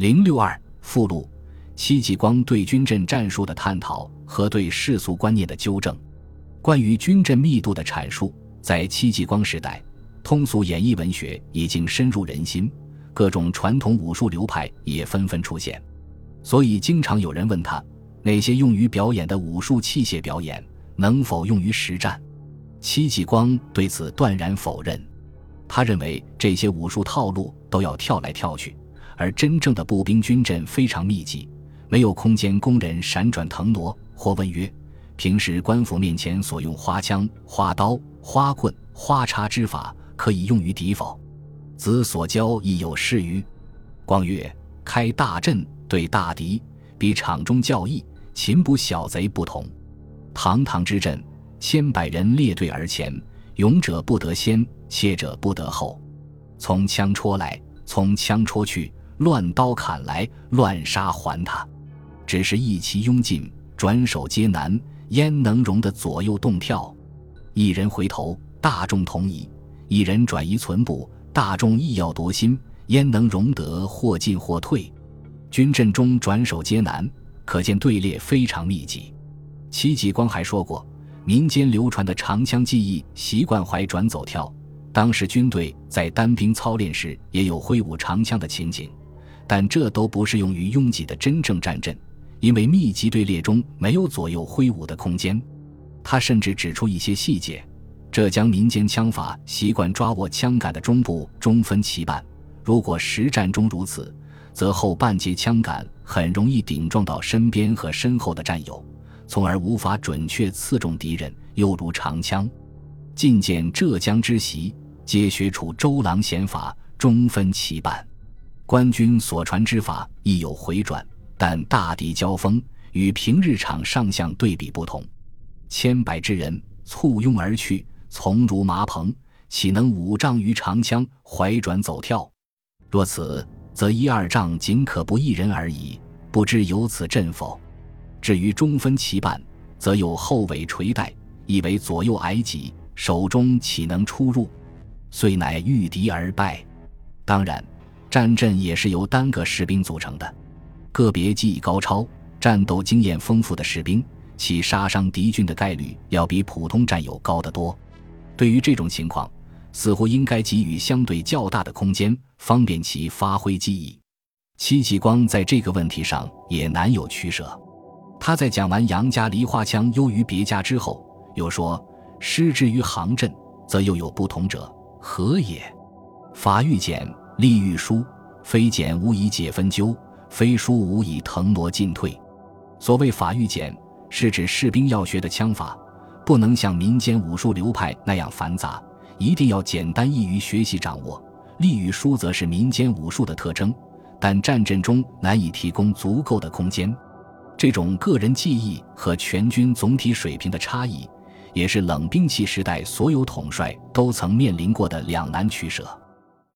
零六二附录：戚继光对军阵战术的探讨和对世俗观念的纠正。关于军阵密度的阐述，在戚继光时代，通俗演绎文学已经深入人心，各种传统武术流派也纷纷出现。所以，经常有人问他，那些用于表演的武术器械表演能否用于实战？戚继光对此断然否认。他认为这些武术套路都要跳来跳去。而真正的步兵军阵非常密集，没有空间供人闪转腾挪。或问曰：“平时官府面前所用花枪、花刀、花棍、花叉之法，可以用于敌否？子所教亦有失于？”光曰：“开大阵对大敌，比场中较易，擒捕小贼不同。堂堂之阵，千百人列队而前，勇者不得先，怯者不得后。从枪戳来，从枪戳去。”乱刀砍来，乱杀还他，只是一齐拥进，转手皆难，焉能容得左右动跳？一人回头，大众同移；一人转移存步，大众亦要夺心，焉能容得或进或退？军阵中转手皆难，可见队列非常密集。戚继光还说过，民间流传的长枪技艺，习惯怀转走跳。当时军队在单兵操练时，也有挥舞长枪的情景。但这都不适用于拥挤的真正战阵，因为密集队列中没有左右挥舞的空间。他甚至指出一些细节：浙江民间枪法习惯抓握枪杆的中部中分其半，如果实战中如此，则后半截枪杆很容易顶撞到身边和身后的战友，从而无法准确刺中敌人。又如长枪，近见浙江之习，皆学处周郎弦法，中分其半。官军所传之法亦有回转，但大敌交锋与平日场上相对比不同。千百之人簇拥而去，从如麻蓬，岂能五丈于长枪怀转走跳？若此，则一二丈仅可不一人而已，不知有此阵否？至于中分其半，则有后尾垂带，亦为左右挨挤，手中岂能出入？遂乃遇敌而败。当然。战阵也是由单个士兵组成的，个别技艺高超、战斗经验丰富的士兵，其杀伤敌军的概率要比普通战友高得多。对于这种情况，似乎应该给予相对较大的空间，方便其发挥技艺。戚继光在这个问题上也难有取舍。他在讲完杨家梨花枪优于别家之后，又说：“失之于行阵，则又有不同者，何也？法欲简。”利欲疏，非简无以解分纠，非疏无以腾挪进退。所谓法欲简，是指士兵要学的枪法，不能像民间武术流派那样繁杂，一定要简单易于学习掌握。利与疏则是民间武术的特征，但战阵中难以提供足够的空间。这种个人技艺和全军总体水平的差异，也是冷兵器时代所有统帅都曾面临过的两难取舍。